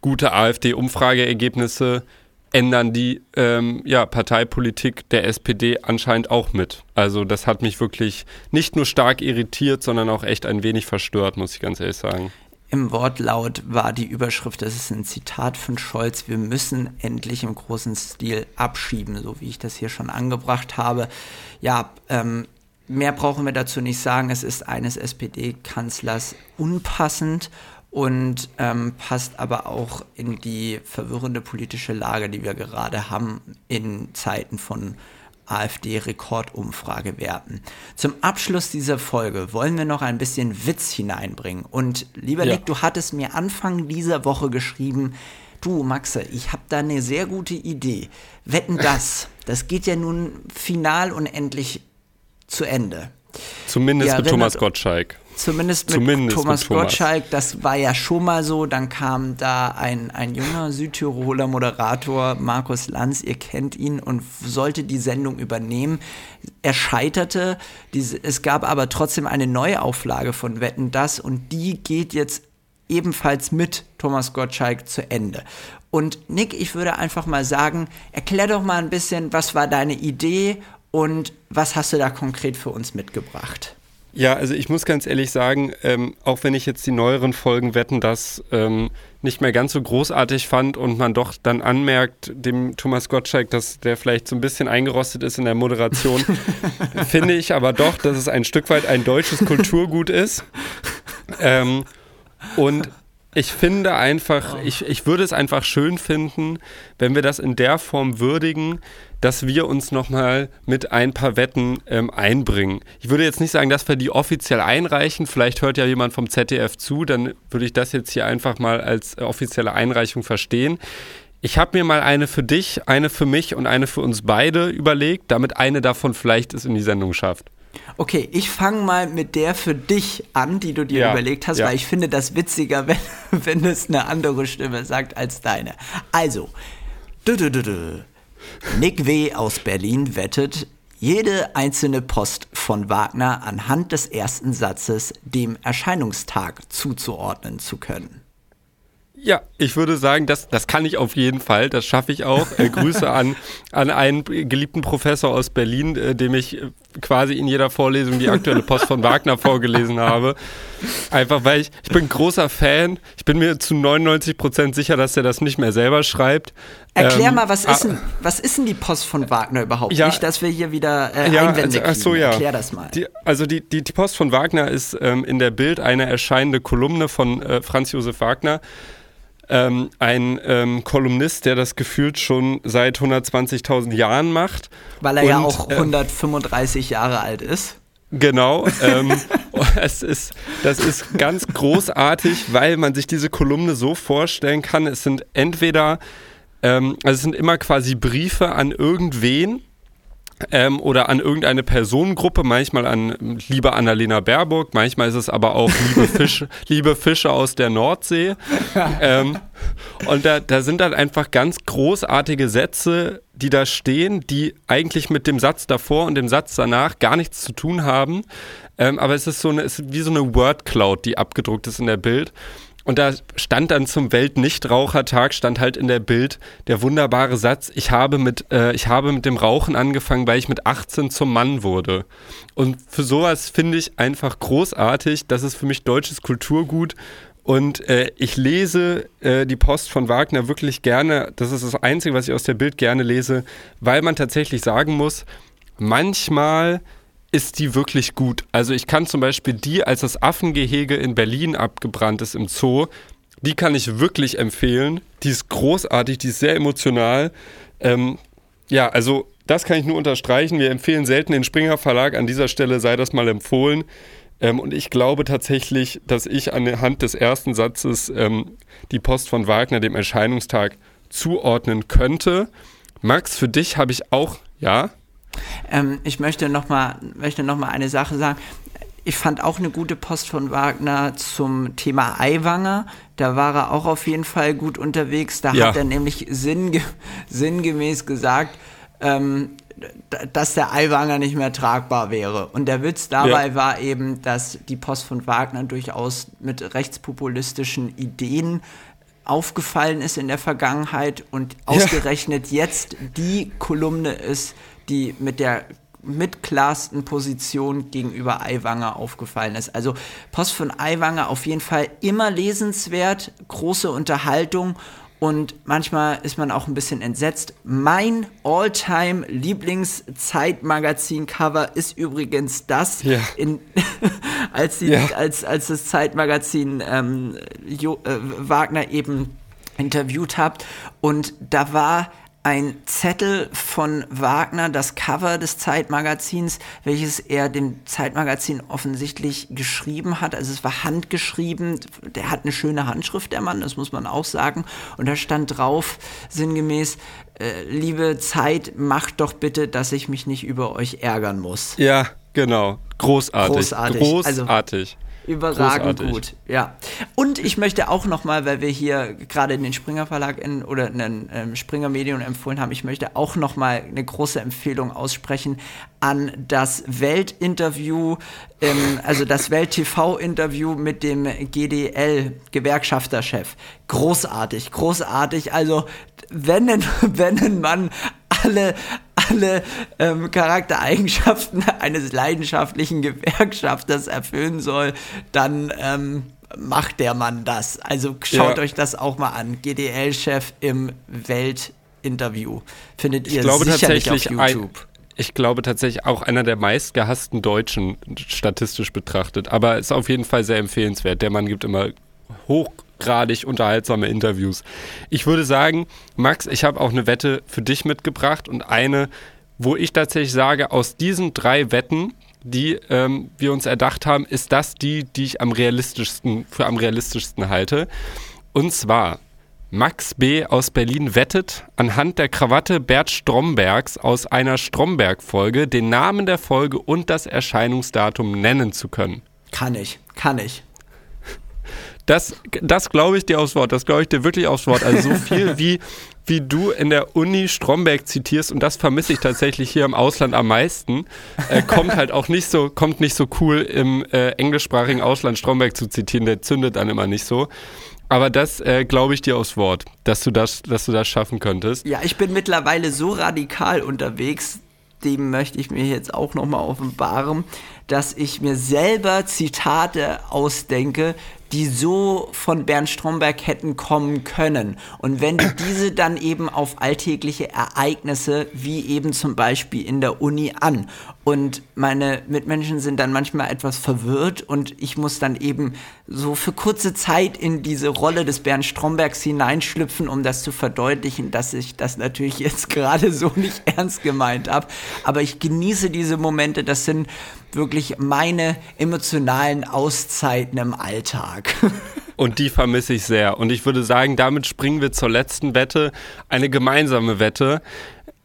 gute AfD-Umfrageergebnisse, ändern die ähm, ja, Parteipolitik der SPD anscheinend auch mit. Also das hat mich wirklich nicht nur stark irritiert, sondern auch echt ein wenig verstört, muss ich ganz ehrlich sagen. Im Wortlaut war die Überschrift, das ist ein Zitat von Scholz, wir müssen endlich im großen Stil abschieben, so wie ich das hier schon angebracht habe. Ja, ähm, mehr brauchen wir dazu nicht sagen. Es ist eines SPD-Kanzlers unpassend und ähm, passt aber auch in die verwirrende politische Lage, die wir gerade haben in Zeiten von AfD-Rekordumfragewerten. Zum Abschluss dieser Folge wollen wir noch ein bisschen Witz hineinbringen. Und lieber ja. Nick, du hattest mir Anfang dieser Woche geschrieben, du Maxe, ich habe da eine sehr gute Idee. Wetten das, das geht ja nun final und endlich zu Ende. Zumindest mit Thomas Gottschalk. Zumindest mit Zumindest Thomas mit Gottschalk, das war ja schon mal so. Dann kam da ein, ein junger Südtiroler Moderator, Markus Lanz, ihr kennt ihn, und sollte die Sendung übernehmen. Er scheiterte. Es gab aber trotzdem eine Neuauflage von Wetten das und die geht jetzt ebenfalls mit Thomas Gottschalk zu Ende. Und Nick, ich würde einfach mal sagen, erklär doch mal ein bisschen, was war deine Idee und was hast du da konkret für uns mitgebracht? Ja, also ich muss ganz ehrlich sagen, ähm, auch wenn ich jetzt die neueren Folgen wetten, das ähm, nicht mehr ganz so großartig fand und man doch dann anmerkt, dem Thomas Gottschalk, dass der vielleicht so ein bisschen eingerostet ist in der Moderation, finde ich aber doch, dass es ein Stück weit ein deutsches Kulturgut ist. Ähm, und ich finde einfach, ich, ich würde es einfach schön finden, wenn wir das in der Form würdigen, dass wir uns nochmal mit ein paar Wetten ähm, einbringen. Ich würde jetzt nicht sagen, dass wir die offiziell einreichen. Vielleicht hört ja jemand vom ZDF zu, dann würde ich das jetzt hier einfach mal als offizielle Einreichung verstehen. Ich habe mir mal eine für dich, eine für mich und eine für uns beide überlegt, damit eine davon vielleicht es in die Sendung schafft. Okay, ich fange mal mit der für dich an, die du dir ja, überlegt hast, ja. weil ich finde das witziger, wenn, wenn es eine andere Stimme sagt als deine. Also, du, du, du, du. Nick W. aus Berlin wettet, jede einzelne Post von Wagner anhand des ersten Satzes dem Erscheinungstag zuzuordnen zu können. Ja, ich würde sagen, das, das kann ich auf jeden Fall, das schaffe ich auch. Äh, Grüße an, an einen geliebten Professor aus Berlin, äh, dem ich äh, quasi in jeder Vorlesung die aktuelle Post von Wagner vorgelesen habe. Einfach weil ich, ich bin großer Fan, ich bin mir zu 99 Prozent sicher, dass er das nicht mehr selber schreibt. Erklär ähm, mal, was ist, denn, was ist denn die Post von Wagner überhaupt? Ja, nicht, dass wir hier wieder äh, ja, Einwände also, ach so, ja. Erklär das mal. Die, also die, die, die Post von Wagner ist ähm, in der Bild eine erscheinende Kolumne von äh, Franz Josef Wagner ähm, ein ähm, Kolumnist, der das gefühlt schon seit 120.000 Jahren macht. Weil er und, ja auch 135 äh, Jahre alt ist. Genau, ähm, es ist, das ist ganz großartig, weil man sich diese Kolumne so vorstellen kann. Es sind entweder, ähm, also es sind immer quasi Briefe an irgendwen, ähm, oder an irgendeine Personengruppe, manchmal an liebe Annalena Baerbock, manchmal ist es aber auch liebe Fische, liebe Fische aus der Nordsee. Ähm, und da, da sind dann einfach ganz großartige Sätze, die da stehen, die eigentlich mit dem Satz davor und dem Satz danach gar nichts zu tun haben. Ähm, aber es ist so eine, es ist wie so eine Word Cloud, die abgedruckt ist in der Bild. Und da stand dann zum Weltnichtrauchertag, stand halt in der Bild der wunderbare Satz, ich habe, mit, äh, ich habe mit dem Rauchen angefangen, weil ich mit 18 zum Mann wurde. Und für sowas finde ich einfach großartig. Das ist für mich deutsches Kulturgut. Und äh, ich lese äh, die Post von Wagner wirklich gerne. Das ist das Einzige, was ich aus der Bild gerne lese, weil man tatsächlich sagen muss, manchmal ist die wirklich gut. Also ich kann zum Beispiel die, als das Affengehege in Berlin abgebrannt ist im Zoo, die kann ich wirklich empfehlen. Die ist großartig, die ist sehr emotional. Ähm, ja, also das kann ich nur unterstreichen. Wir empfehlen selten den Springer Verlag. An dieser Stelle sei das mal empfohlen. Ähm, und ich glaube tatsächlich, dass ich anhand des ersten Satzes ähm, die Post von Wagner dem Erscheinungstag zuordnen könnte. Max, für dich habe ich auch, ja? Ähm, ich möchte nochmal noch eine Sache sagen. Ich fand auch eine gute Post von Wagner zum Thema Eiwanger. Da war er auch auf jeden Fall gut unterwegs. Da ja. hat er nämlich sinnge sinngemäß gesagt, ähm, dass der Eiwanger nicht mehr tragbar wäre. Und der Witz dabei ja. war eben, dass die Post von Wagner durchaus mit rechtspopulistischen Ideen aufgefallen ist in der Vergangenheit und ausgerechnet ja. jetzt die Kolumne ist, die mit der mitklarsten Position gegenüber Aiwanger aufgefallen ist. Also Post von Aiwanger auf jeden Fall immer lesenswert, große Unterhaltung und manchmal ist man auch ein bisschen entsetzt. Mein All-Time Lieblings-Zeitmagazin-Cover ist übrigens das, ja. in, als, die, ja. als, als das Zeitmagazin ähm, jo, äh, Wagner eben interviewt hat. Und da war ein Zettel von Wagner, das Cover des Zeitmagazins, welches er dem Zeitmagazin offensichtlich geschrieben hat. Also es war handgeschrieben. Der hat eine schöne Handschrift, der Mann, das muss man auch sagen. Und da stand drauf, sinngemäß, äh, liebe Zeit, macht doch bitte, dass ich mich nicht über euch ärgern muss. Ja, genau. Großartig. Großartig. Großartig. Also, Überragend Großartig. gut, ja. Und ich möchte auch nochmal, weil wir hier gerade in den Springer Verlag in, oder in den ähm, Springer Medien empfohlen haben, ich möchte auch nochmal eine große Empfehlung aussprechen an das Weltinterview, ähm, also das Welt-TV-Interview mit dem GDL-Gewerkschafterchef. Großartig, großartig. Also wenn ein, wenn ein Mann alle, alle ähm, Charaktereigenschaften eines leidenschaftlichen Gewerkschafters erfüllen soll, dann ähm, macht der Mann das. Also schaut ja. euch das auch mal an. GDL-Chef im Weltinterview. Findet ihr ich glaube sicherlich tatsächlich auf YouTube. Ein ich glaube tatsächlich auch einer der meistgehassten Deutschen statistisch betrachtet. Aber ist auf jeden Fall sehr empfehlenswert. Der Mann gibt immer hoch hochgradig unterhaltsame Interviews. Ich würde sagen, Max, ich habe auch eine Wette für dich mitgebracht und eine, wo ich tatsächlich sage, aus diesen drei Wetten, die ähm, wir uns erdacht haben, ist das die, die ich am realistischsten, für am realistischsten halte. Und zwar, Max B. aus Berlin wettet, anhand der Krawatte Bert Strombergs aus einer Stromberg-Folge den Namen der Folge und das Erscheinungsdatum nennen zu können. Kann ich, kann ich. Das, das glaube ich dir aufs Wort. Das glaube ich dir wirklich aufs Wort. Also so viel wie, wie du in der Uni Stromberg zitierst und das vermisse ich tatsächlich hier im Ausland am meisten, äh, kommt halt auch nicht so, kommt nicht so cool im äh, englischsprachigen Ausland Stromberg zu zitieren. Der zündet dann immer nicht so. Aber das äh, glaube ich dir aufs Wort, dass du das, dass du das schaffen könntest. Ja, ich bin mittlerweile so radikal unterwegs, dem möchte ich mir jetzt auch nochmal offenbaren, dass ich mir selber Zitate ausdenke, die so von Bernd Stromberg hätten kommen können. Und wenn du diese dann eben auf alltägliche Ereignisse, wie eben zum Beispiel in der Uni an. Und meine Mitmenschen sind dann manchmal etwas verwirrt und ich muss dann eben so für kurze Zeit in diese Rolle des Bernd Strombergs hineinschlüpfen, um das zu verdeutlichen, dass ich das natürlich jetzt gerade so nicht ernst gemeint habe. Aber ich genieße diese Momente, das sind wirklich meine emotionalen Auszeiten im Alltag. Und die vermisse ich sehr. Und ich würde sagen, damit springen wir zur letzten Wette, eine gemeinsame Wette.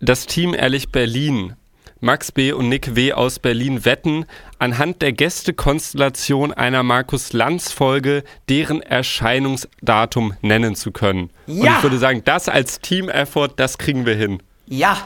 Das Team Ehrlich Berlin Max B. und Nick W. aus Berlin wetten anhand der Gästekonstellation einer Markus Lanz Folge deren Erscheinungsdatum nennen zu können. Ja. Und ich würde sagen, das als Team-Effort, das kriegen wir hin. Ja,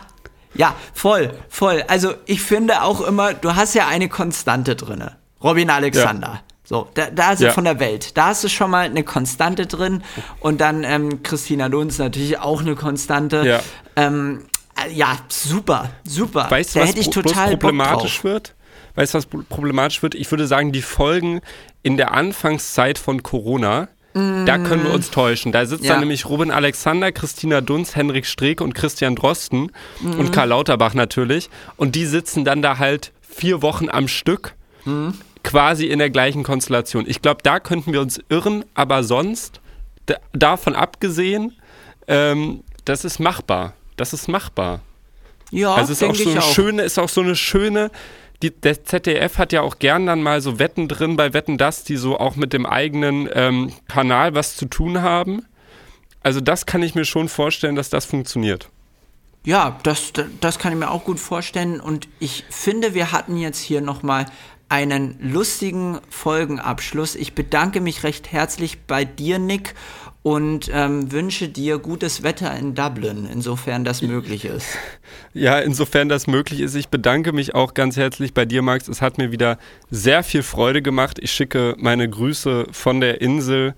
ja, voll, voll. Also ich finde auch immer, du hast ja eine Konstante drinne. Robin Alexander. Ja. So, da, da also Ja. von der Welt. Da hast du schon mal eine Konstante drin. Und dann ähm, Christina Lunz natürlich auch eine Konstante. Ja. Ähm, äh, ja, super, super. Weißt du, was hätte ich pro- total bloß problematisch wird? Weißt du, was pro- problematisch wird? Ich würde sagen, die Folgen in der Anfangszeit von Corona, da können wir uns täuschen. Da sitzt Ja. dann nämlich Robin Alexander, Christina Dunz, Henrik Streeck und Christian Drosten Mhm. und Karl Lauterbach natürlich. Und die sitzen dann da halt vier Wochen am Stück, Mhm. quasi in der gleichen Konstellation. Ich glaube, da könnten wir uns irren, aber sonst, da, davon abgesehen, ähm, das ist machbar. Das ist machbar. Ja, Also ist auch so eine auch. schöne, ist auch so eine schöne. Die, der ZDF hat ja auch gern dann mal so Wetten drin bei Wetten das, die so auch mit dem eigenen ähm, Kanal was zu tun haben. Also das kann ich mir schon vorstellen, dass das funktioniert. Ja, das, das kann ich mir auch gut vorstellen. Und ich finde, wir hatten jetzt hier nochmal einen lustigen Folgenabschluss. Ich bedanke mich recht herzlich bei dir, Nick, und ähm, wünsche dir gutes Wetter in Dublin, insofern das möglich ist. Ja, insofern das möglich ist. Ich bedanke mich auch ganz herzlich bei dir, Max. Es hat mir wieder sehr viel Freude gemacht. Ich schicke meine Grüße von der Insel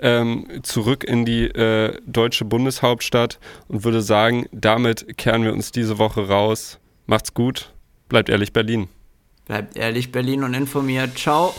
ähm, zurück in die äh, deutsche Bundeshauptstadt und würde sagen, damit kehren wir uns diese Woche raus. Macht's gut, bleibt ehrlich Berlin. Bleibt ehrlich, Berlin und informiert. Ciao.